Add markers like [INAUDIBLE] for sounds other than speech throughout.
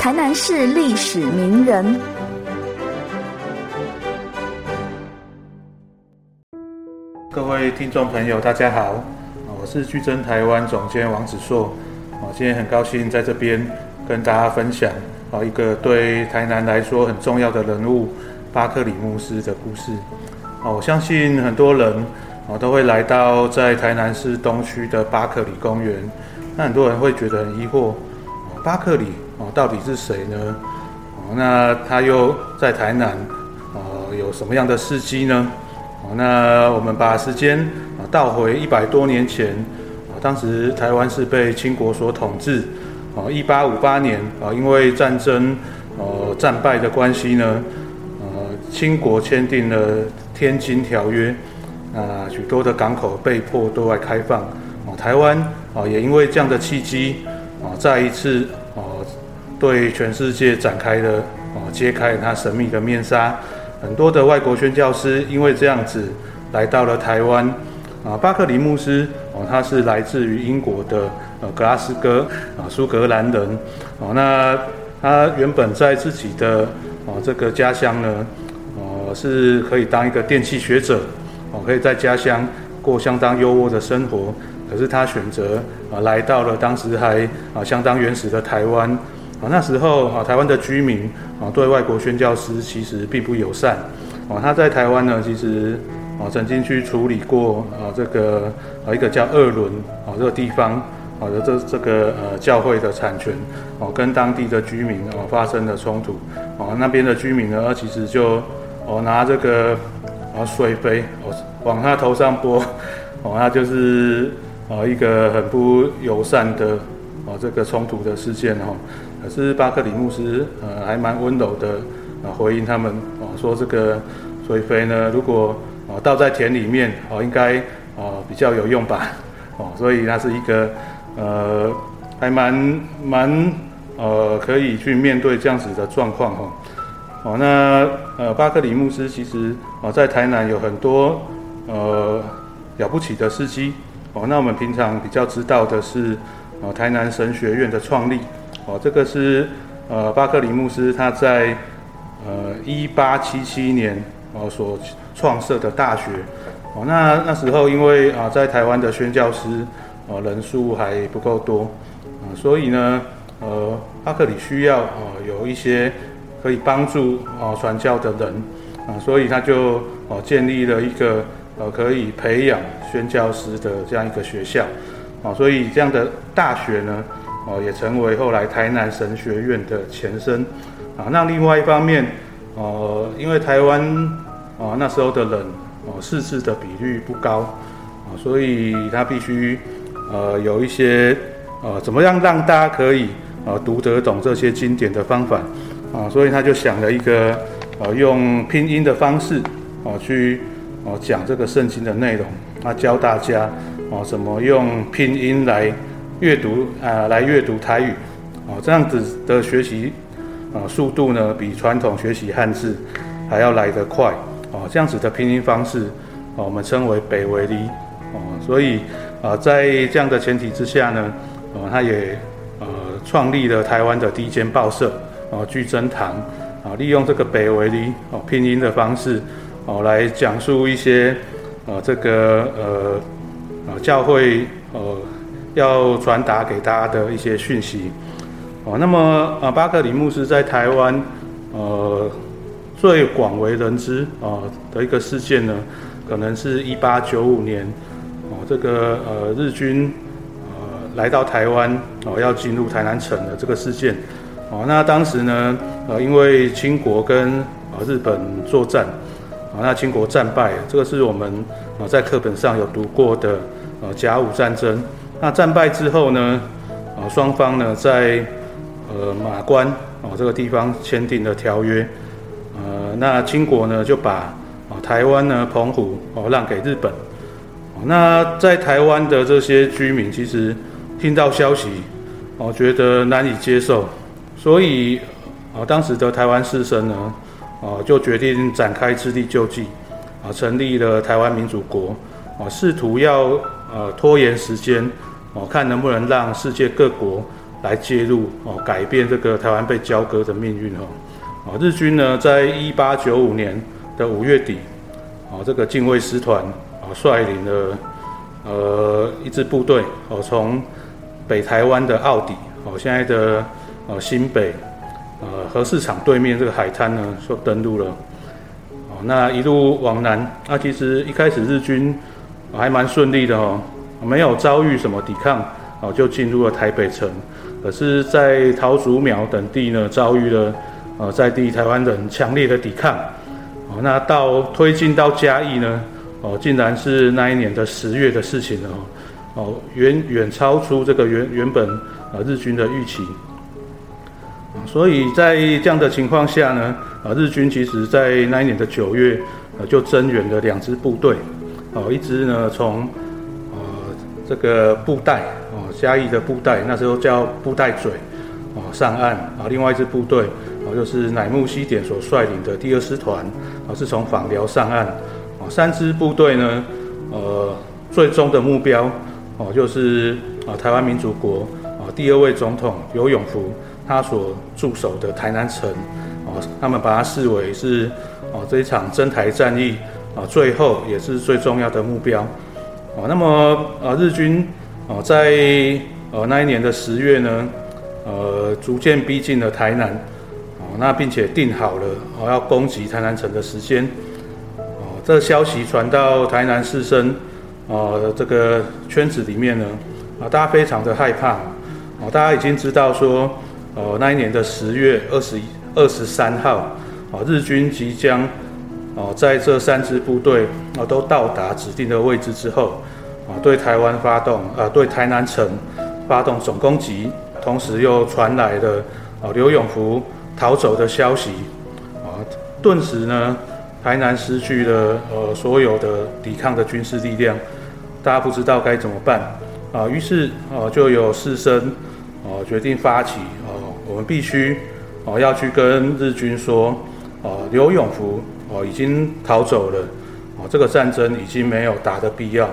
台南市历史名人。各位听众朋友，大家好，我是巨珍台湾总监王子硕，我今天很高兴在这边跟大家分享啊一个对台南来说很重要的人物巴克里牧师的故事。哦，我相信很多人啊都会来到在台南市东区的巴克里公园，那很多人会觉得很疑惑，巴克里哦到底是谁呢？哦，那他又在台南哦有什么样的事迹呢？哦，那我们把时间啊倒回一百多年前啊，当时台湾是被清国所统治啊，一八五八年啊，因为战争呃战败的关系呢，呃，清国签订了。天津条约，啊，许多的港口被迫对外开放，啊，台湾啊也因为这样的契机，啊，再一次对全世界展开了哦揭开它神秘的面纱，很多的外国宣教师因为这样子来到了台湾，啊，巴克里牧师哦他是来自于英国的呃格拉斯哥啊苏格兰人，哦，那他原本在自己的哦这个家乡呢。哦是可以当一个电气学者，哦，可以在家乡过相当优渥的生活。可是他选择啊，来到了当时还啊相当原始的台湾。啊，那时候啊，台湾的居民啊，对外国宣教师其实并不友善。啊，他在台湾呢，其实啊，曾经去处理过啊，这个啊一个叫二轮啊这个地方啊的这这个呃教会的产权，哦，跟当地的居民哦发生了冲突。啊，那边的居民呢，其实就哦拿这个啊水杯，我往他头上泼，哦，那就是啊一个很不友善的哦这个冲突的事件哦。可是巴克里牧师呃还蛮温柔的啊回应他们哦，说这个水肥呢，如果哦倒在田里面哦，应该哦比较有用吧，[LAUGHS] 哦，所以那是一个呃还蛮蛮呃可以去面对这样子的状况哈。哦，那呃，巴克里牧师其实哦，在台南有很多呃了不起的事迹。哦，那我们平常比较知道的是，哦，台南神学院的创立。哦，这个是呃，巴克里牧师他在呃一八七七年哦所创设的大学。哦，那那时候因为啊，在台湾的宣教师呃人数还不够多，啊，所以呢，呃，巴克里需要啊有一些。可以帮助啊传教的人啊，所以他就哦建立了一个呃可以培养宣教师的这样一个学校啊，所以这样的大学呢哦也成为后来台南神学院的前身啊。那另外一方面呃，因为台湾啊那时候的人哦识字的比率不高啊，所以他必须呃有一些呃怎么样让大家可以呃读得懂这些经典的方法。啊，所以他就想了一个，呃，用拼音的方式，哦，去哦讲这个圣经的内容，他教大家哦怎么用拼音来阅读啊，来阅读台语，哦，这样子的学习啊速度呢，比传统学习汉字还要来得快，哦，这样子的拼音方式，哦，我们称为北维利，哦，所以啊，在这样的前提之下呢，哦，他也呃创立了台湾的第一间报社。哦，聚珍堂。啊，利用这个北维的哦拼音的方式哦，来讲述一些啊这个呃啊教会呃要传达给大家的一些讯息哦。那么啊，巴克里牧师在台湾呃最广为人知啊的一个事件呢，可能是一八九五年哦，这个呃日军呃来到台湾哦，要进入台南城的这个事件。哦，那当时呢，呃，因为清国跟啊日本作战，啊，那清国战败，这个是我们啊在课本上有读过的，呃，甲午战争。那战败之后呢，啊，双方呢在呃马关哦这个地方签订了条约，呃，那清国呢就把啊台湾呢澎湖哦让给日本，那在台湾的这些居民其实听到消息，哦觉得难以接受。所以，啊，当时的台湾士绅呢，啊，就决定展开自力救济，啊，成立了台湾民主国，啊，试图要呃拖延时间，哦，看能不能让世界各国来介入哦，改变这个台湾被交割的命运哦。哦，日军呢，在一八九五年的五月底，哦，这个近卫师团啊，率领了呃一支部队哦，从北台湾的澳底哦，现在的呃新北呃核市场对面这个海滩呢，就登陆了。哦，那一路往南，那其实一开始日军还蛮顺利的哦，没有遭遇什么抵抗哦，就进入了台北城。可是，在桃竹苗等地呢，遭遇了。呃，在地台湾人强烈的抵抗，哦，那到推进到嘉义呢，哦，竟然是那一年的十月的事情了，哦，远远超出这个原原本呃日军的预期，所以在这样的情况下呢，呃，日军其实在那一年的九月，呃，就增援了两支部队，哦，一支呢从这个布袋，哦，嘉义的布袋，那时候叫布袋嘴，哦，上岸，啊，另外一支部队。哦，就是乃木希典所率领的第二师团，啊，是从访寮上岸，啊，三支部队呢，呃，最终的目标，哦，就是啊，台湾民主国，啊，第二位总统刘永福他所驻守的台南城，啊，他们把它视为是，哦，这一场征台战役，啊，最后也是最重要的目标，啊，那么，啊，日军，啊，在，呃，那一年的十月呢，呃，逐渐逼近了台南。啊那并且定好了哦，要攻击台南城的时间哦。这消息传到台南士绅哦这个圈子里面呢啊，大家非常的害怕哦。大家已经知道说哦，那一年的十月二十一二十三号啊，日军即将哦在这三支部队啊都到达指定的位置之后啊，对台湾发动啊对台南城发动总攻击，同时又传来了啊刘永福。逃走的消息啊，顿时呢，台南失去了呃所有的抵抗的军事力量，大家不知道该怎么办啊，于是啊就有士绅啊决定发起啊，我们必须啊要去跟日军说啊，刘永福哦已经逃走了哦，这个战争已经没有打的必要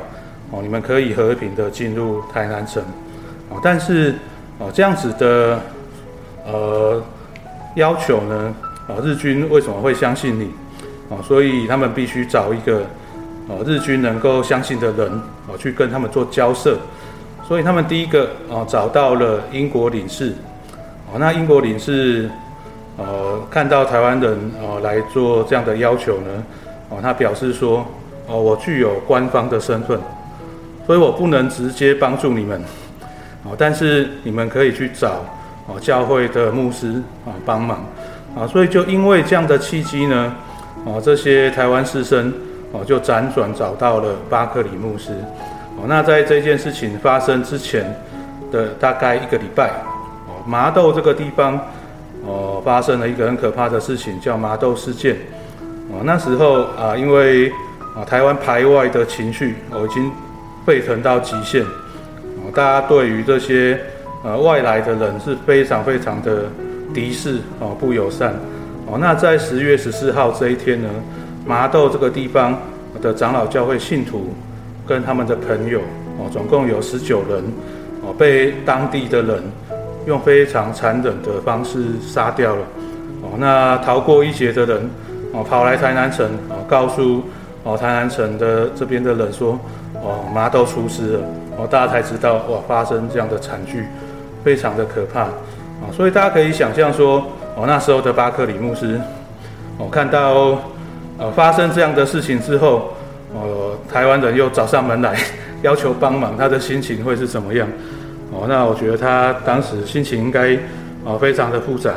哦，你们可以和平的进入台南城哦，但是哦这样子的呃。要求呢？啊，日军为什么会相信你？啊，所以他们必须找一个，哦，日军能够相信的人，啊，去跟他们做交涉。所以他们第一个，啊，找到了英国领事。哦，那英国领事，呃，看到台湾人，啊，来做这样的要求呢，啊，他表示说，哦，我具有官方的身份，所以我不能直接帮助你们。但是你们可以去找。哦，教会的牧师啊帮忙啊，所以就因为这样的契机呢，哦，这些台湾师生哦就辗转找到了巴克里牧师。哦，那在这件事情发生之前的大概一个礼拜，哦，麻豆这个地方发生了一个很可怕的事情，叫麻豆事件。哦，那时候啊，因为啊台湾排外的情绪哦已经沸腾到极限，哦，大家对于这些。呃，外来的人是非常非常的敌视哦，不友善哦。那在十月十四号这一天呢，麻豆这个地方的长老教会信徒跟他们的朋友哦，总共有十九人哦，被当地的人用非常残忍的方式杀掉了哦。那逃过一劫的人哦，跑来台南城哦，告诉哦台南城的这边的人说哦，麻豆出事了哦，大家才知道哇，发生这样的惨剧。非常的可怕啊，所以大家可以想象说，哦，那时候的巴克里牧师，哦，看到呃发生这样的事情之后，哦，台湾人又找上门来 [LAUGHS] 要求帮忙，他的心情会是怎么样？哦，那我觉得他当时心情应该啊非常的复杂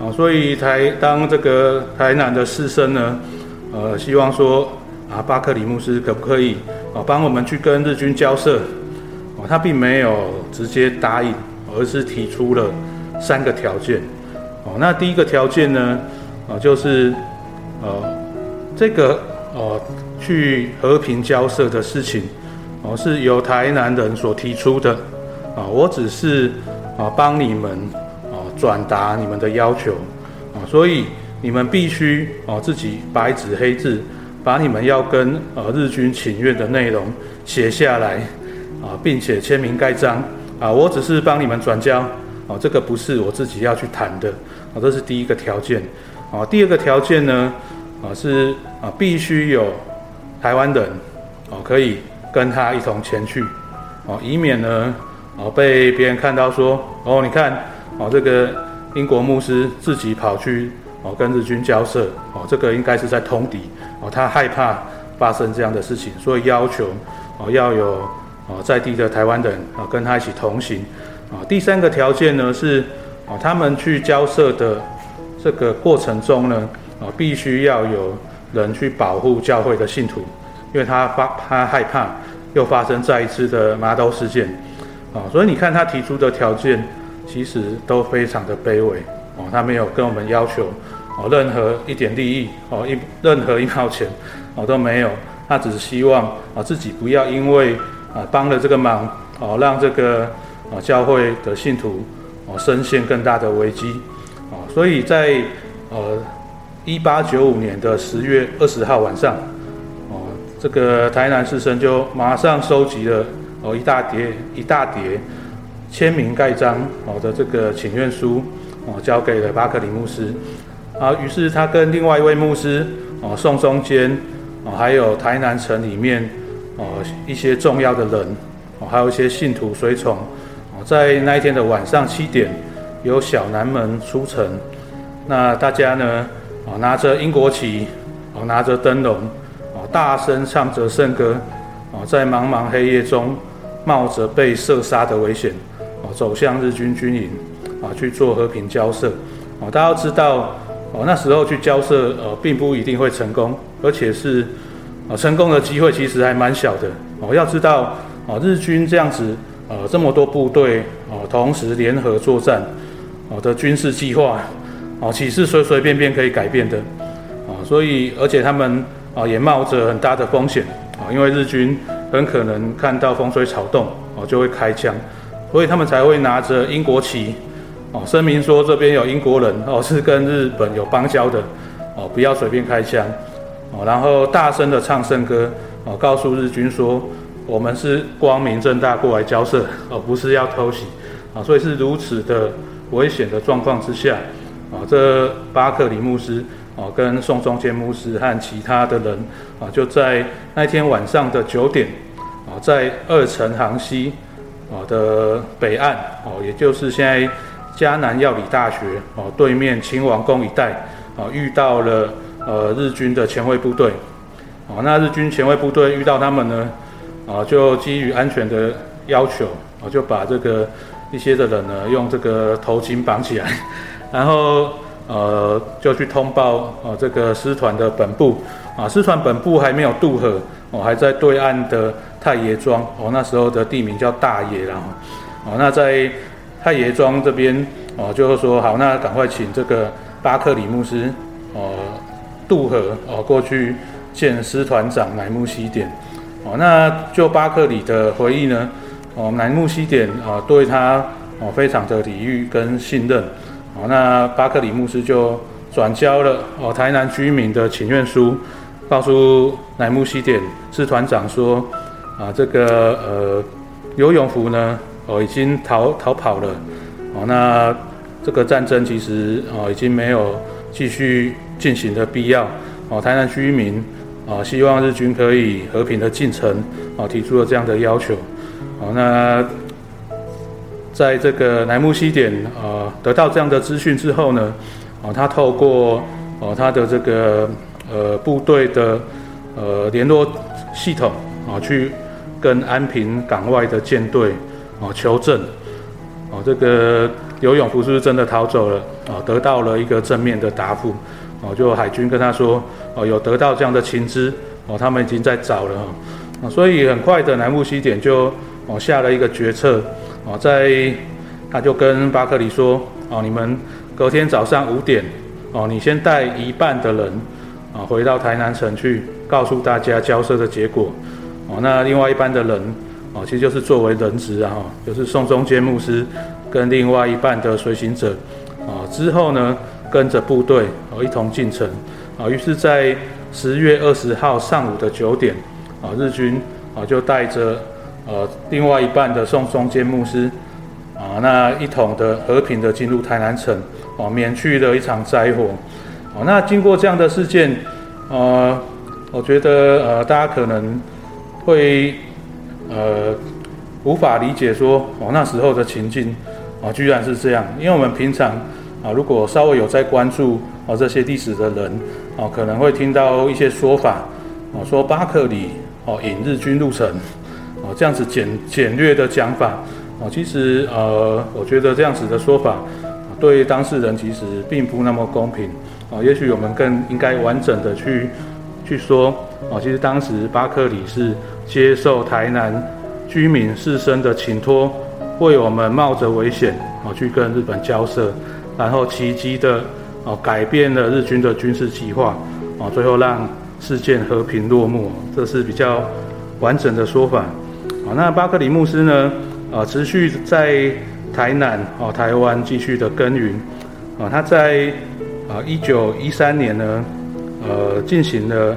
啊，所以台当这个台南的士绅呢，呃，希望说啊巴克里牧师可不可以啊帮我们去跟日军交涉？哦，他并没有直接答应。而是提出了三个条件，哦，那第一个条件呢，啊，就是呃，这个呃去和平交涉的事情，哦，是由台南人所提出的，啊，我只是啊帮你们啊转达你们的要求，啊，所以你们必须啊自己白纸黑字把你们要跟呃日军请愿的内容写下来，啊，并且签名盖章。啊，我只是帮你们转交，啊，这个不是我自己要去谈的，啊，这是第一个条件，啊，第二个条件呢，啊是啊必须有台湾人，哦可以跟他一同前去，哦，以免呢，哦被别人看到说，哦你看，哦这个英国牧师自己跑去哦跟日军交涉，哦这个应该是在通敌，哦他害怕发生这样的事情，所以要求哦要有哦在地的台湾人啊跟他一起同行。啊，第三个条件呢是，啊，他们去交涉的这个过程中呢，啊，必须要有人去保护教会的信徒，因为他发他害怕又发生再一次的麻豆事件，啊，所以你看他提出的条件其实都非常的卑微，哦，他没有跟我们要求哦任何一点利益，哦一任何一毛钱，哦都没有，他只是希望啊自己不要因为啊帮了这个忙，哦让这个。啊，教会的信徒哦，深陷更大的危机啊，所以在呃一八九五年的十月二十号晚上，哦，这个台南士绅就马上收集了哦一大叠一大叠签名盖章哦的这个请愿书哦，交给了巴克里牧师啊，于是他跟另外一位牧师哦宋中坚哦，还有台南城里面哦一些重要的人哦，还有一些信徒随从哦。在那一天的晚上七点，由小南门出城。那大家呢？啊，拿着英国旗，啊，拿着灯笼，啊，大声唱着圣歌，啊，在茫茫黑夜中，冒着被射杀的危险，啊，走向日军军营，啊，去做和平交涉。啊，大家要知道，哦，那时候去交涉，呃，并不一定会成功，而且是，啊，成功的机会其实还蛮小的。哦，要知道，啊，日军这样子。呃，这么多部队哦，同时联合作战哦的军事计划哦，岂是随随便便可以改变的啊？所以，而且他们啊也冒着很大的风险啊，因为日军很可能看到风吹草动哦就会开枪，所以他们才会拿着英国旗哦，声明说这边有英国人哦，是跟日本有邦交的哦，不要随便开枪哦，然后大声的唱圣歌哦，告诉日军说。我们是光明正大过来交涉，而不是要偷袭啊！所以是如此的危险的状况之下啊，这巴克里牧师啊，跟宋仲坚牧师和其他的人啊，就在那天晚上的九点啊，在二城杭西啊的北岸哦，也就是现在迦南药理大学哦对面秦王宫一带啊，遇到了呃日军的前卫部队啊，那日军前卫部队遇到他们呢？啊，就基于安全的要求，啊就把这个一些的人呢，用这个头巾绑起来，[LAUGHS] 然后呃，就去通报呃，这个师团的本部啊，师团本部还没有渡河，哦，还在对岸的太爷庄，哦，那时候的地名叫大爷，然后，哦，那在太爷庄这边，哦，就是说好，那赶快请这个巴克里牧师，哦，渡河，哦，过去见师团长乃木西典。哦，那就巴克里的回忆呢？哦，乃木希典啊，对他哦非常的礼遇跟信任。哦，那巴克里牧师就转交了哦台南居民的请愿书，告诉乃木希典师团长说啊，这个呃游泳服呢哦已经逃逃跑了。哦，那这个战争其实哦已经没有继续进行的必要。哦，台南居民。啊，希望日军可以和平的进城，啊，提出了这样的要求。好，那在这个乃木西点啊，得到这样的资讯之后呢，啊，他透过哦他的这个呃部队的呃联络系统啊，去跟安平港外的舰队啊求证，哦，这个刘永福是不是真的逃走了？啊，得到了一个正面的答复。哦，就海军跟他说，哦，有得到这样的情资，哦，他们已经在找了，啊，所以很快的南木西点就哦下了一个决策，哦，在他就跟巴克里说，哦，你们隔天早上五点，哦，你先带一半的人，啊，回到台南城去告诉大家交涉的结果，哦，那另外一半的人，哦，其实就是作为人质啊，就是宋中坚牧师跟另外一半的随行者，啊，之后呢？跟着部队哦一同进城啊，于是，在十月二十号上午的九点啊，日军啊就带着呃另外一半的宋中坚牧师啊，那一统的和平的进入台南城，哦，免去了一场灾祸，哦，那经过这样的事件，呃，我觉得呃，大家可能会呃无法理解说，哦，那时候的情境，啊，居然是这样，因为我们平常啊，如果稍微有在关注啊这些历史的人，哦，可能会听到一些说法，哦，说巴克里哦引日军入城，哦，这样子简简略的讲法。哦，其实呃，我觉得这样子的说法对当事人其实并不那么公平。哦，也许我们更应该完整的去去说。哦，其实当时巴克里是接受台南居民士绅的请托，为我们冒着危险哦去跟日本交涉，然后奇迹的哦改变了日军的军事计划，哦最后让事件和平落幕。这是比较完整的说法。哦，那巴克里牧师呢？啊，持续在台南哦，台湾继续的耕耘啊。他在啊一九一三年呢，呃，进行了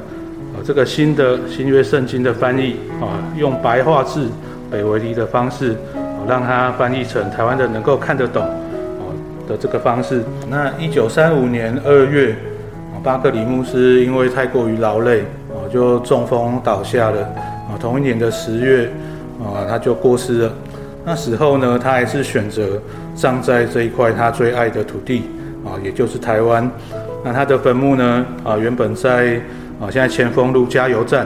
呃这个新的新约圣经的翻译啊，用白话字北维尼的方式，让它翻译成台湾的能够看得懂哦的这个方式。那一九三五年二月，巴克里牧师因为太过于劳累啊，就中风倒下了啊。同一年的十月啊，他就过世了。那时候呢，他还是选择葬在这一块他最爱的土地啊，也就是台湾。那他的坟墓呢，啊，原本在啊，现在前锋路加油站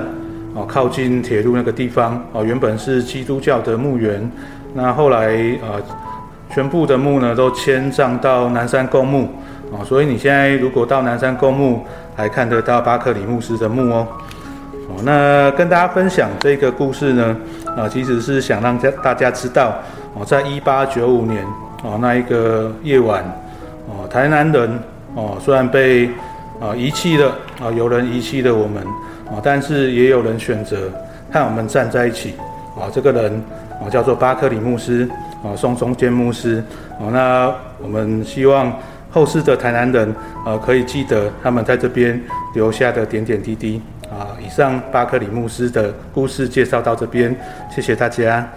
啊，靠近铁路那个地方啊，原本是基督教的墓园。那后来啊，全部的墓呢都迁葬到南山公墓啊，所以你现在如果到南山公墓，还看得到巴克里牧师的墓哦。那跟大家分享这个故事呢，啊，其实是想让家大家知道，哦，在一八九五年，哦，那一个夜晚，哦，台南人，哦，虽然被啊遗弃了，啊，有人遗弃了我们，啊，但是也有人选择和我们站在一起，啊，这个人，啊，叫做巴克里牧师，啊，宋中坚牧师，啊，那我们希望后世的台南人，啊，可以记得他们在这边留下的点点滴滴。啊，以上巴克里牧师的故事介绍到这边，谢谢大家。